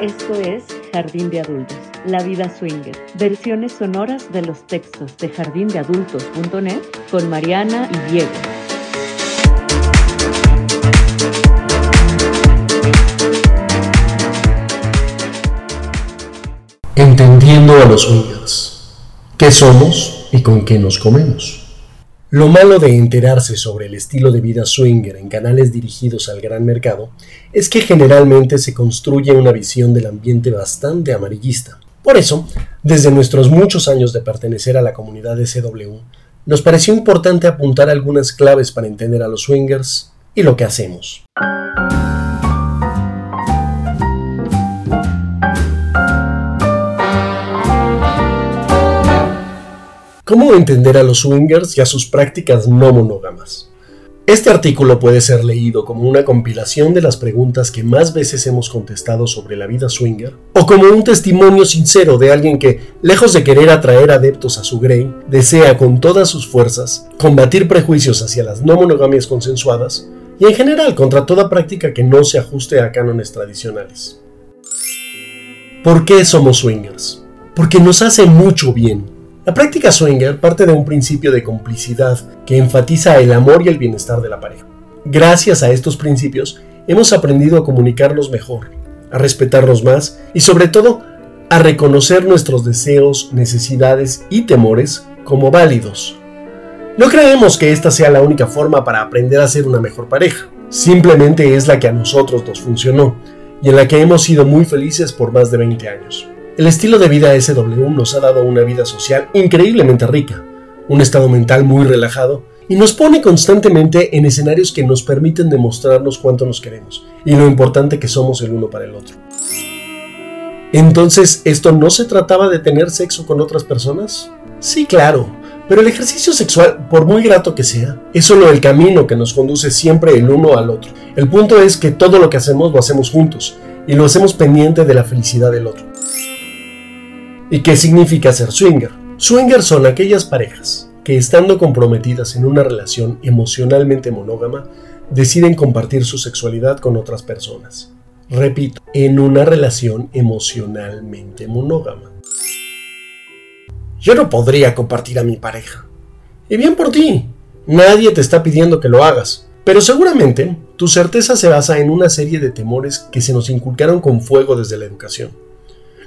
Esto es Jardín de Adultos, La Vida Swinger, versiones sonoras de los textos de jardindeadultos.net con Mariana y Diego. Entendiendo a los swingers. ¿Qué somos y con qué nos comemos? Lo malo de enterarse sobre el estilo de vida swinger en canales dirigidos al gran mercado es que generalmente se construye una visión del ambiente bastante amarillista. Por eso, desde nuestros muchos años de pertenecer a la comunidad de SW, nos pareció importante apuntar algunas claves para entender a los swingers y lo que hacemos. ¿Cómo entender a los swingers y a sus prácticas no monógamas? Este artículo puede ser leído como una compilación de las preguntas que más veces hemos contestado sobre la vida swinger, o como un testimonio sincero de alguien que, lejos de querer atraer adeptos a su grey, desea con todas sus fuerzas combatir prejuicios hacia las no monogamias consensuadas y en general contra toda práctica que no se ajuste a cánones tradicionales. ¿Por qué somos swingers? Porque nos hace mucho bien la práctica swinger parte de un principio de complicidad que enfatiza el amor y el bienestar de la pareja. Gracias a estos principios hemos aprendido a comunicarnos mejor, a respetarnos más y sobre todo a reconocer nuestros deseos, necesidades y temores como válidos. No creemos que esta sea la única forma para aprender a ser una mejor pareja, simplemente es la que a nosotros nos funcionó y en la que hemos sido muy felices por más de 20 años. El estilo de vida SW nos ha dado una vida social increíblemente rica, un estado mental muy relajado y nos pone constantemente en escenarios que nos permiten demostrarnos cuánto nos queremos y lo importante que somos el uno para el otro. Entonces, ¿esto no se trataba de tener sexo con otras personas? Sí, claro, pero el ejercicio sexual, por muy grato que sea, es solo el camino que nos conduce siempre el uno al otro. El punto es que todo lo que hacemos lo hacemos juntos y lo hacemos pendiente de la felicidad del otro. ¿Y qué significa ser swinger? Swinger son aquellas parejas que estando comprometidas en una relación emocionalmente monógama, deciden compartir su sexualidad con otras personas. Repito, en una relación emocionalmente monógama. Yo no podría compartir a mi pareja. Y bien por ti. Nadie te está pidiendo que lo hagas. Pero seguramente tu certeza se basa en una serie de temores que se nos inculcaron con fuego desde la educación.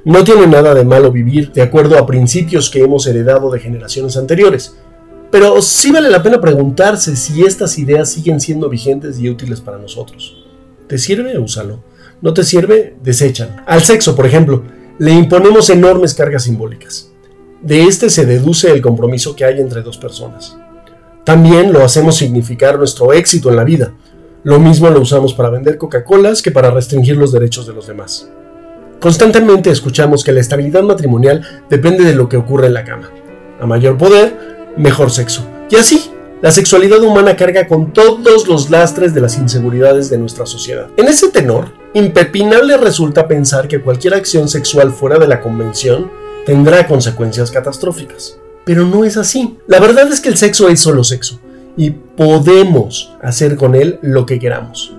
No tiene nada de malo vivir de acuerdo a principios que hemos heredado de generaciones anteriores, pero sí vale la pena preguntarse si estas ideas siguen siendo vigentes y útiles para nosotros. ¿Te sirve? Úsalo. ¿No te sirve? Deséchalo. Al sexo, por ejemplo, le imponemos enormes cargas simbólicas. De este se deduce el compromiso que hay entre dos personas. También lo hacemos significar nuestro éxito en la vida. Lo mismo lo usamos para vender Coca-Colas que para restringir los derechos de los demás. Constantemente escuchamos que la estabilidad matrimonial depende de lo que ocurre en la cama. A mayor poder, mejor sexo. Y así, la sexualidad humana carga con todos los lastres de las inseguridades de nuestra sociedad. En ese tenor, impepinable resulta pensar que cualquier acción sexual fuera de la convención tendrá consecuencias catastróficas. Pero no es así. La verdad es que el sexo es solo sexo y podemos hacer con él lo que queramos,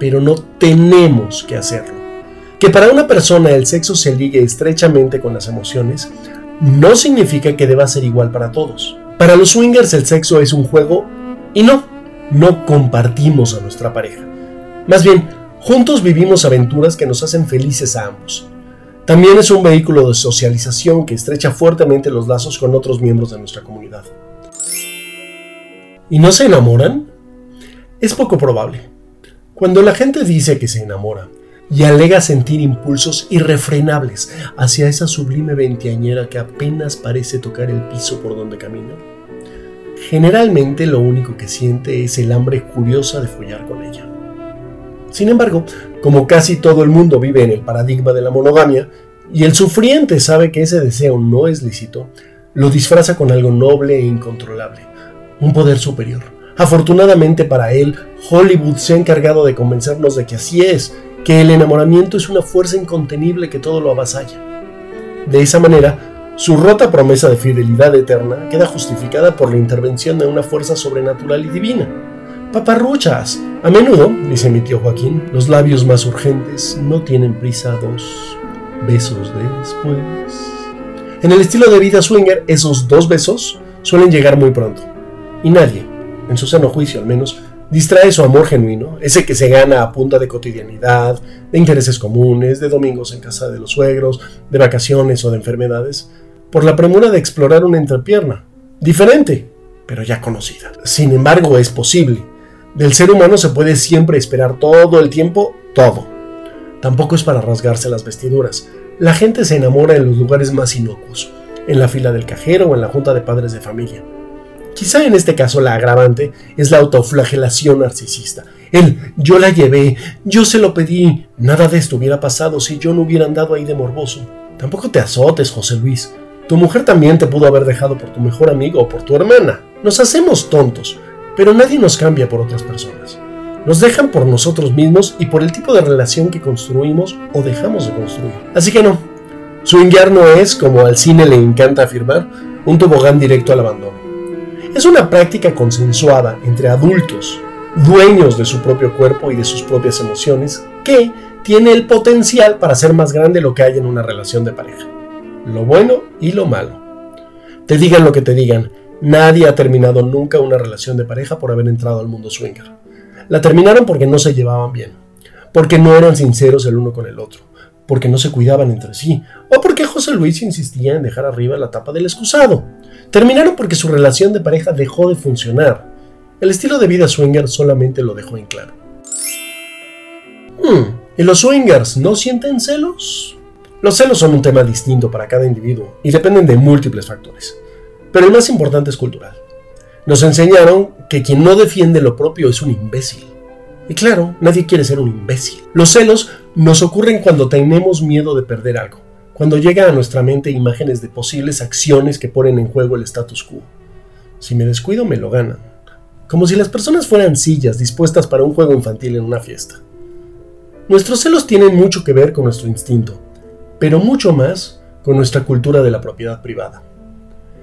pero no tenemos que hacerlo. Que para una persona el sexo se ligue estrechamente con las emociones no significa que deba ser igual para todos. Para los swingers el sexo es un juego y no, no compartimos a nuestra pareja. Más bien, juntos vivimos aventuras que nos hacen felices a ambos. También es un vehículo de socialización que estrecha fuertemente los lazos con otros miembros de nuestra comunidad. ¿Y no se enamoran? Es poco probable. Cuando la gente dice que se enamora, y alega sentir impulsos irrefrenables hacia esa sublime veinteañera que apenas parece tocar el piso por donde camina. Generalmente lo único que siente es el hambre curiosa de follar con ella. Sin embargo, como casi todo el mundo vive en el paradigma de la monogamia, y el sufriente sabe que ese deseo no es lícito, lo disfraza con algo noble e incontrolable, un poder superior. Afortunadamente para él, Hollywood se ha encargado de convencernos de que así es que el enamoramiento es una fuerza incontenible que todo lo avasalla. De esa manera, su rota promesa de fidelidad eterna queda justificada por la intervención de una fuerza sobrenatural y divina. Paparruchas. A menudo, dice mi tío Joaquín, los labios más urgentes no tienen prisa dos besos después. En el estilo de vida swinger, esos dos besos suelen llegar muy pronto. Y nadie, en su sano juicio al menos, distrae su amor genuino, ese que se gana a punta de cotidianidad, de intereses comunes, de domingos en casa de los suegros, de vacaciones o de enfermedades, por la premura de explorar una entrepierna, diferente, pero ya conocida. Sin embargo, es posible. Del ser humano se puede siempre esperar todo el tiempo todo. Tampoco es para rasgarse las vestiduras. La gente se enamora en los lugares más inocuos, en la fila del cajero o en la junta de padres de familia. Quizá en este caso la agravante es la autoflagelación narcisista. El yo la llevé, yo se lo pedí, nada de esto hubiera pasado si yo no hubiera andado ahí de morboso. Tampoco te azotes, José Luis. Tu mujer también te pudo haber dejado por tu mejor amigo o por tu hermana. Nos hacemos tontos, pero nadie nos cambia por otras personas. Nos dejan por nosotros mismos y por el tipo de relación que construimos o dejamos de construir. Así que no, swingar no es, como al cine le encanta afirmar, un tobogán directo al abandono. Es una práctica consensuada entre adultos, dueños de su propio cuerpo y de sus propias emociones, que tiene el potencial para ser más grande lo que hay en una relación de pareja lo bueno y lo malo. Te digan lo que te digan, nadie ha terminado nunca una relación de pareja por haber entrado al mundo swinger. La terminaron porque no se llevaban bien, porque no eran sinceros el uno con el otro, porque no se cuidaban entre sí, o porque José Luis insistía en dejar arriba la tapa del excusado. Terminaron porque su relación de pareja dejó de funcionar. El estilo de vida swinger solamente lo dejó en claro. Hmm, ¿Y los swingers no sienten celos? Los celos son un tema distinto para cada individuo y dependen de múltiples factores, pero el más importante es cultural. Nos enseñaron que quien no defiende lo propio es un imbécil. Y claro, nadie quiere ser un imbécil. Los celos nos ocurren cuando tenemos miedo de perder algo, cuando llega a nuestra mente imágenes de posibles acciones que ponen en juego el status quo. Si me descuido, me lo ganan. Como si las personas fueran sillas dispuestas para un juego infantil en una fiesta. Nuestros celos tienen mucho que ver con nuestro instinto, pero mucho más con nuestra cultura de la propiedad privada.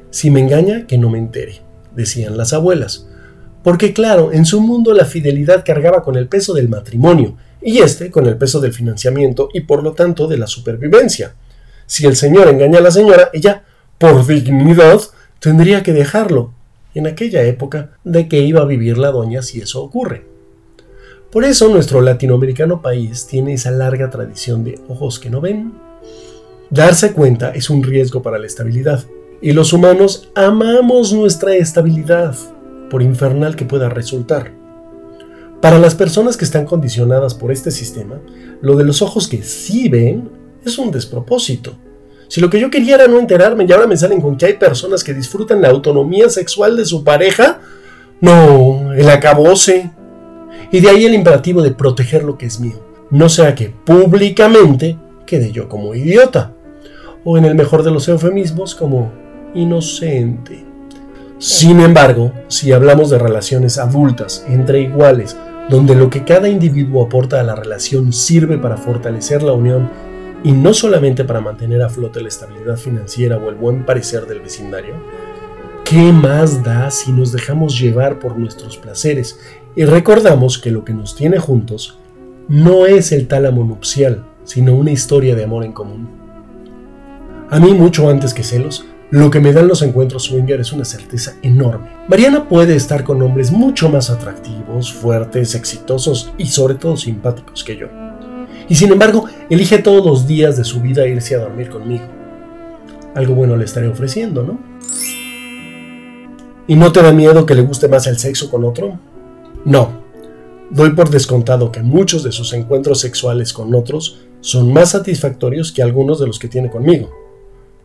Si me engaña, que no me entere, decían las abuelas, porque claro, en su mundo la fidelidad cargaba con el peso del matrimonio, y este con el peso del financiamiento y por lo tanto de la supervivencia. Si el señor engaña a la señora, ella, por dignidad, tendría que dejarlo. En aquella época, ¿de qué iba a vivir la doña si eso ocurre? Por eso nuestro latinoamericano país tiene esa larga tradición de ojos que no ven, Darse cuenta es un riesgo para la estabilidad. Y los humanos amamos nuestra estabilidad, por infernal que pueda resultar. Para las personas que están condicionadas por este sistema, lo de los ojos que sí ven es un despropósito. Si lo que yo quería era no enterarme y ahora me salen con que hay personas que disfrutan la autonomía sexual de su pareja, no, el acabose. Y de ahí el imperativo de proteger lo que es mío, no sea que públicamente quede yo como idiota o en el mejor de los eufemismos como inocente. Sin embargo, si hablamos de relaciones adultas entre iguales, donde lo que cada individuo aporta a la relación sirve para fortalecer la unión y no solamente para mantener a flote la estabilidad financiera o el buen parecer del vecindario, ¿qué más da si nos dejamos llevar por nuestros placeres y recordamos que lo que nos tiene juntos no es el tálamo nupcial, sino una historia de amor en común? A mí, mucho antes que celos, lo que me dan los encuentros swinger es una certeza enorme. Mariana puede estar con hombres mucho más atractivos, fuertes, exitosos y sobre todo simpáticos que yo. Y sin embargo, elige todos los días de su vida irse a dormir conmigo. Algo bueno le estaré ofreciendo, ¿no? ¿Y no te da miedo que le guste más el sexo con otro? No. Doy por descontado que muchos de sus encuentros sexuales con otros son más satisfactorios que algunos de los que tiene conmigo.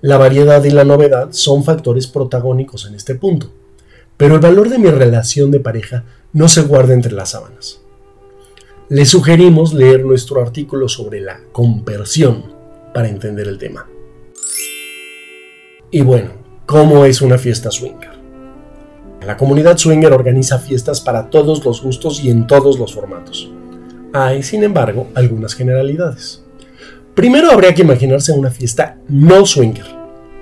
La variedad y la novedad son factores protagónicos en este punto, pero el valor de mi relación de pareja no se guarda entre las sábanas. Le sugerimos leer nuestro artículo sobre la conversión para entender el tema. Y bueno, ¿cómo es una fiesta swinger? La comunidad swinger organiza fiestas para todos los gustos y en todos los formatos. Hay, sin embargo, algunas generalidades. Primero habría que imaginarse una fiesta no swinger.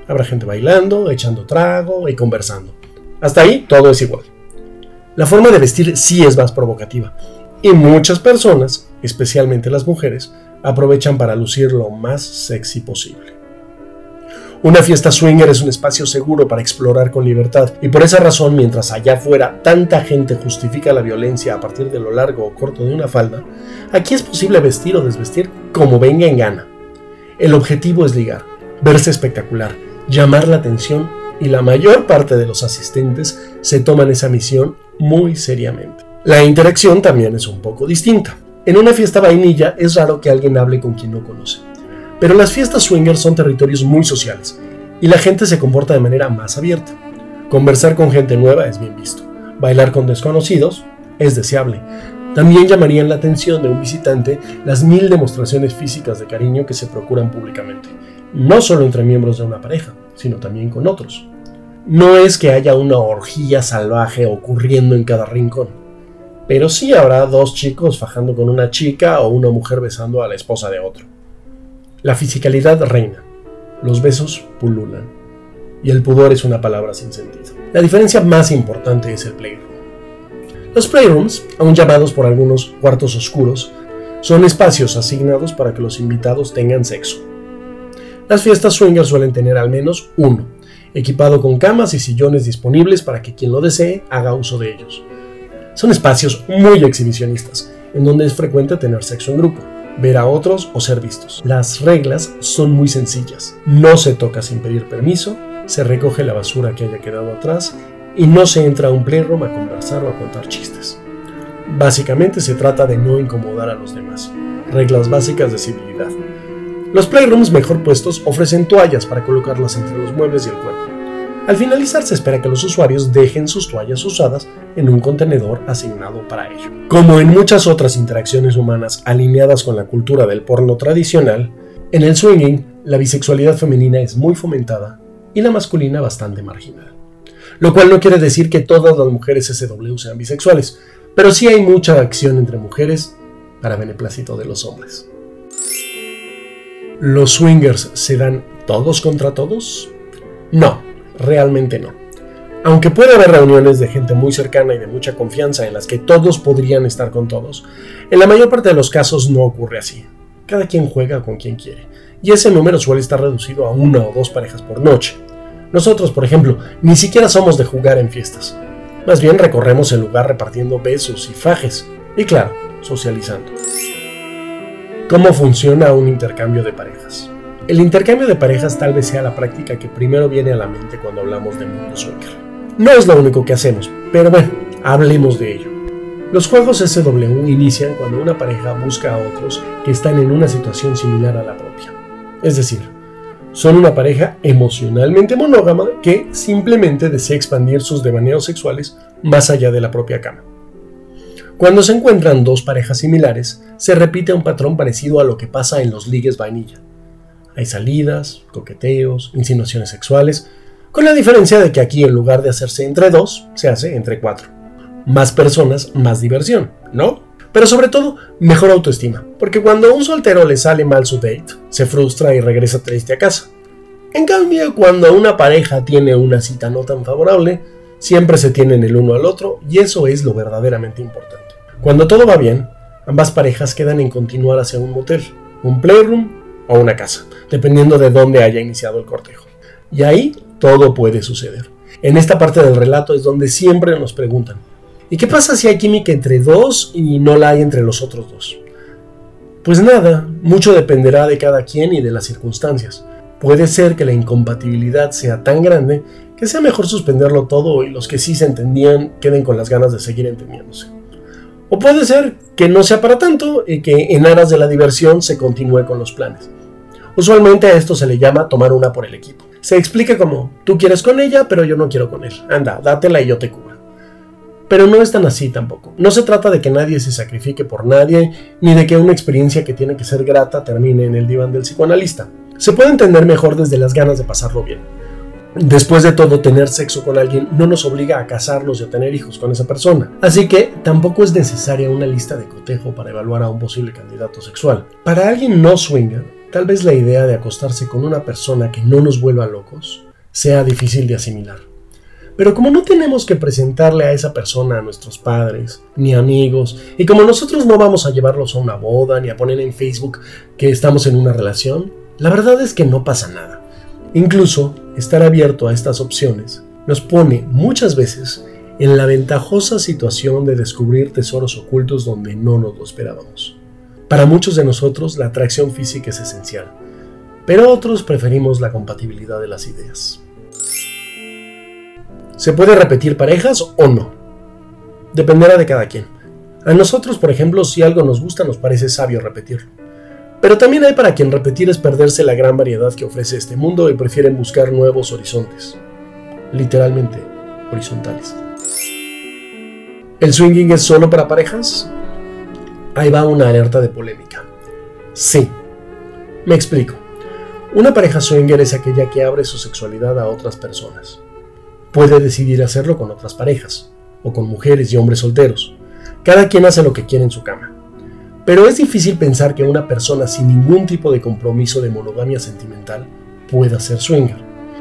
Habrá gente bailando, echando trago y conversando. Hasta ahí todo es igual. La forma de vestir sí es más provocativa, y muchas personas, especialmente las mujeres, aprovechan para lucir lo más sexy posible. Una fiesta swinger es un espacio seguro para explorar con libertad y por esa razón mientras allá afuera tanta gente justifica la violencia a partir de lo largo o corto de una falda, aquí es posible vestir o desvestir como venga en gana. El objetivo es ligar, verse espectacular, llamar la atención y la mayor parte de los asistentes se toman esa misión muy seriamente. La interacción también es un poco distinta. En una fiesta vainilla es raro que alguien hable con quien no conoce. Pero las fiestas swingers son territorios muy sociales y la gente se comporta de manera más abierta. Conversar con gente nueva es bien visto. Bailar con desconocidos es deseable. También llamarían la atención de un visitante las mil demostraciones físicas de cariño que se procuran públicamente, no solo entre miembros de una pareja, sino también con otros. No es que haya una orgía salvaje ocurriendo en cada rincón pero sí habrá dos chicos fajando con una chica o una mujer besando a la esposa de otro. La fisicalidad reina, los besos pululan, y el pudor es una palabra sin sentido. La diferencia más importante es el playroom. Los playrooms, aún llamados por algunos cuartos oscuros, son espacios asignados para que los invitados tengan sexo. Las fiestas swingers suelen tener al menos uno, equipado con camas y sillones disponibles para que quien lo desee haga uso de ellos. Son espacios muy exhibicionistas, en donde es frecuente tener sexo en grupo, ver a otros o ser vistos. Las reglas son muy sencillas. No se toca sin pedir permiso, se recoge la basura que haya quedado atrás y no se entra a un playroom a conversar o a contar chistes. Básicamente se trata de no incomodar a los demás. Reglas básicas de civilidad. Los playrooms mejor puestos ofrecen toallas para colocarlas entre los muebles y el cuerpo. Al finalizar se espera que los usuarios dejen sus toallas usadas en un contenedor asignado para ello. Como en muchas otras interacciones humanas alineadas con la cultura del porno tradicional, en el swinging la bisexualidad femenina es muy fomentada y la masculina bastante marginal. Lo cual no quiere decir que todas las mujeres SW sean bisexuales, pero sí hay mucha acción entre mujeres para beneplácito de los hombres. ¿Los swingers se dan todos contra todos? No, realmente no. Aunque puede haber reuniones de gente muy cercana y de mucha confianza en las que todos podrían estar con todos, en la mayor parte de los casos no ocurre así. Cada quien juega con quien quiere, y ese número suele estar reducido a una o dos parejas por noche. Nosotros, por ejemplo, ni siquiera somos de jugar en fiestas. Más bien recorremos el lugar repartiendo besos y fajes, y claro, socializando. ¿Cómo funciona un intercambio de parejas? El intercambio de parejas tal vez sea la práctica que primero viene a la mente cuando hablamos de mundo swinger. No es lo único que hacemos, pero bueno, hablemos de ello. Los juegos SW inician cuando una pareja busca a otros que están en una situación similar a la propia. Es decir, son una pareja emocionalmente monógama que simplemente desea expandir sus devaneos sexuales más allá de la propia cama. Cuando se encuentran dos parejas similares, se repite un patrón parecido a lo que pasa en los ligues vainilla. Hay salidas, coqueteos, insinuaciones sexuales, con la diferencia de que aquí en lugar de hacerse entre dos, se hace entre cuatro. Más personas, más diversión, ¿no? Pero sobre todo, mejor autoestima, porque cuando a un soltero le sale mal su date, se frustra y regresa triste a casa. En cambio, cuando una pareja tiene una cita no tan favorable, siempre se tienen el uno al otro y eso es lo verdaderamente importante. Cuando todo va bien, ambas parejas quedan en continuar hacia un motel, un playroom o una casa, dependiendo de dónde haya iniciado el cortejo. Y ahí todo puede suceder. En esta parte del relato es donde siempre nos preguntan, ¿y qué pasa si hay química entre dos y no la hay entre los otros dos? Pues nada, mucho dependerá de cada quien y de las circunstancias. Puede ser que la incompatibilidad sea tan grande que sea mejor suspenderlo todo y los que sí se entendían queden con las ganas de seguir entendiéndose. O puede ser que no sea para tanto y que en aras de la diversión se continúe con los planes. Usualmente a esto se le llama tomar una por el equipo. Se explica como, tú quieres con ella, pero yo no quiero con él. Anda, dátela y yo te cubro. Pero no es tan así tampoco. No se trata de que nadie se sacrifique por nadie, ni de que una experiencia que tiene que ser grata termine en el diván del psicoanalista. Se puede entender mejor desde las ganas de pasarlo bien. Después de todo, tener sexo con alguien no nos obliga a casarnos y a tener hijos con esa persona. Así que tampoco es necesaria una lista de cotejo para evaluar a un posible candidato sexual. Para alguien no swinger, Tal vez la idea de acostarse con una persona que no nos vuelva locos sea difícil de asimilar. Pero como no tenemos que presentarle a esa persona a nuestros padres ni amigos, y como nosotros no vamos a llevarlos a una boda ni a poner en Facebook que estamos en una relación, la verdad es que no pasa nada. Incluso estar abierto a estas opciones nos pone muchas veces en la ventajosa situación de descubrir tesoros ocultos donde no nos lo esperábamos. Para muchos de nosotros la atracción física es esencial, pero otros preferimos la compatibilidad de las ideas. ¿Se puede repetir parejas o no? Dependerá de cada quien. A nosotros, por ejemplo, si algo nos gusta nos parece sabio repetirlo. Pero también hay para quien repetir es perderse la gran variedad que ofrece este mundo y prefieren buscar nuevos horizontes. Literalmente, horizontales. ¿El swinging es solo para parejas? Ahí va una alerta de polémica. Sí. Me explico. Una pareja swinger es aquella que abre su sexualidad a otras personas. Puede decidir hacerlo con otras parejas, o con mujeres y hombres solteros. Cada quien hace lo que quiere en su cama. Pero es difícil pensar que una persona sin ningún tipo de compromiso de monogamia sentimental pueda ser swinger.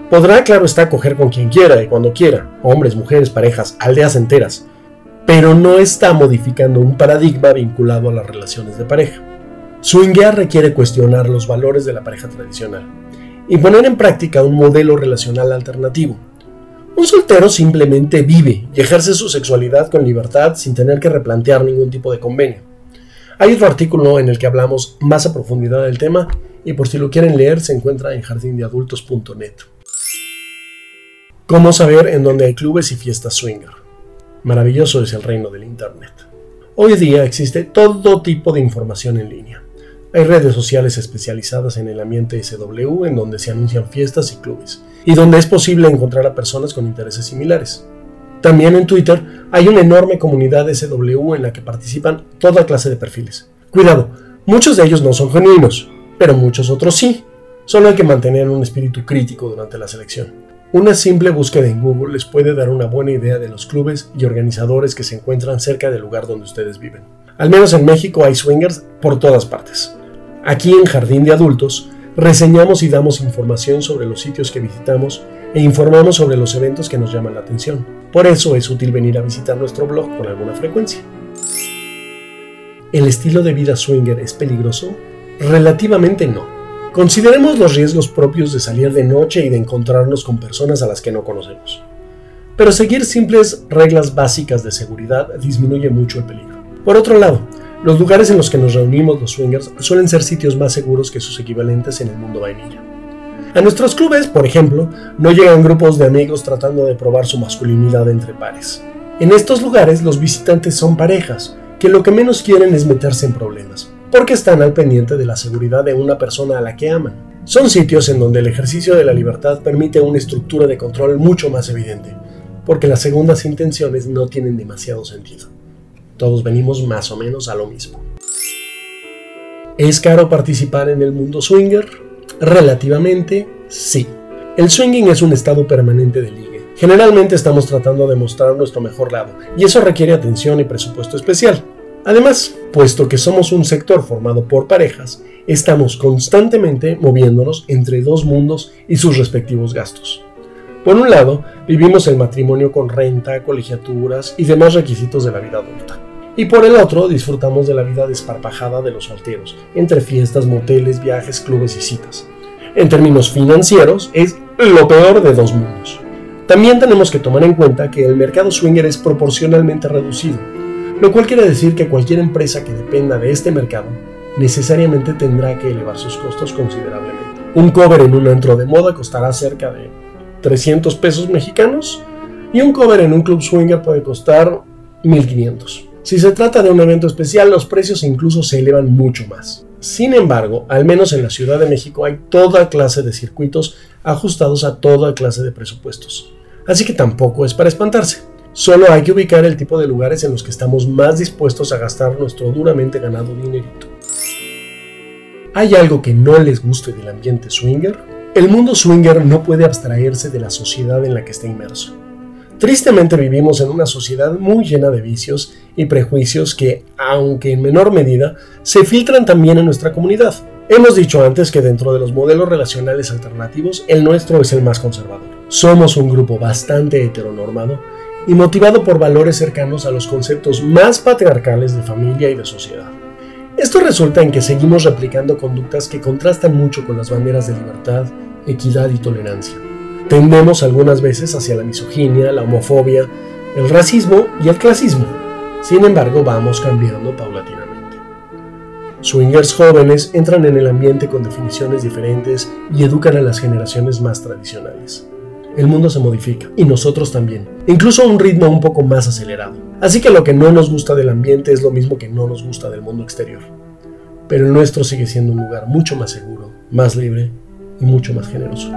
Podrá, claro está, coger con quien quiera y cuando quiera, hombres, mujeres, parejas, aldeas enteras, pero no está modificando un paradigma vinculado a las relaciones de pareja. Swingear requiere cuestionar los valores de la pareja tradicional y poner en práctica un modelo relacional alternativo. Un soltero simplemente vive y ejerce su sexualidad con libertad sin tener que replantear ningún tipo de convenio. Hay otro artículo en el que hablamos más a profundidad del tema y por si lo quieren leer se encuentra en jardindeadultos.net. ¿Cómo saber en dónde hay clubes y fiestas swinger? Maravilloso es el reino del Internet. Hoy día existe todo tipo de información en línea. Hay redes sociales especializadas en el ambiente SW en donde se anuncian fiestas y clubes, y donde es posible encontrar a personas con intereses similares. También en Twitter hay una enorme comunidad SW en la que participan toda clase de perfiles. Cuidado, muchos de ellos no son genuinos, pero muchos otros sí. Solo hay que mantener un espíritu crítico durante la selección. Una simple búsqueda en Google les puede dar una buena idea de los clubes y organizadores que se encuentran cerca del lugar donde ustedes viven. Al menos en México hay swingers por todas partes. Aquí en Jardín de Adultos reseñamos y damos información sobre los sitios que visitamos e informamos sobre los eventos que nos llaman la atención. Por eso es útil venir a visitar nuestro blog con alguna frecuencia. ¿El estilo de vida swinger es peligroso? Relativamente no. Consideremos los riesgos propios de salir de noche y de encontrarnos con personas a las que no conocemos. Pero seguir simples reglas básicas de seguridad disminuye mucho el peligro. Por otro lado, los lugares en los que nos reunimos los swingers suelen ser sitios más seguros que sus equivalentes en el mundo vainilla. A nuestros clubes, por ejemplo, no llegan grupos de amigos tratando de probar su masculinidad entre pares. En estos lugares los visitantes son parejas, que lo que menos quieren es meterse en problemas porque están al pendiente de la seguridad de una persona a la que aman. Son sitios en donde el ejercicio de la libertad permite una estructura de control mucho más evidente, porque las segundas intenciones no tienen demasiado sentido. Todos venimos más o menos a lo mismo. ¿Es caro participar en el mundo swinger? Relativamente, sí. El swinging es un estado permanente de ligue. Generalmente estamos tratando de mostrar nuestro mejor lado, y eso requiere atención y presupuesto especial. Además, puesto que somos un sector formado por parejas, estamos constantemente moviéndonos entre dos mundos y sus respectivos gastos. Por un lado, vivimos el matrimonio con renta, colegiaturas y demás requisitos de la vida adulta. Y por el otro, disfrutamos de la vida desparpajada de los solteros, entre fiestas, moteles, viajes, clubes y citas. En términos financieros, es lo peor de dos mundos. También tenemos que tomar en cuenta que el mercado swinger es proporcionalmente reducido, lo cual quiere decir que cualquier empresa que dependa de este mercado necesariamente tendrá que elevar sus costos considerablemente. Un cover en un antro de moda costará cerca de 300 pesos mexicanos y un cover en un club swinger puede costar 1500. Si se trata de un evento especial, los precios incluso se elevan mucho más. Sin embargo, al menos en la Ciudad de México hay toda clase de circuitos ajustados a toda clase de presupuestos. Así que tampoco es para espantarse. Solo hay que ubicar el tipo de lugares en los que estamos más dispuestos a gastar nuestro duramente ganado dinerito. ¿Hay algo que no les guste del ambiente swinger? El mundo swinger no puede abstraerse de la sociedad en la que está inmerso. Tristemente vivimos en una sociedad muy llena de vicios y prejuicios que, aunque en menor medida, se filtran también en nuestra comunidad. Hemos dicho antes que dentro de los modelos relacionales alternativos, el nuestro es el más conservador. Somos un grupo bastante heteronormado y motivado por valores cercanos a los conceptos más patriarcales de familia y de sociedad. Esto resulta en que seguimos replicando conductas que contrastan mucho con las banderas de libertad, equidad y tolerancia. Tendemos algunas veces hacia la misoginia, la homofobia, el racismo y el clasismo. Sin embargo, vamos cambiando paulatinamente. Swingers jóvenes entran en el ambiente con definiciones diferentes y educan a las generaciones más tradicionales. El mundo se modifica y nosotros también, incluso a un ritmo un poco más acelerado. Así que lo que no nos gusta del ambiente es lo mismo que no nos gusta del mundo exterior. Pero el nuestro sigue siendo un lugar mucho más seguro, más libre y mucho más generoso.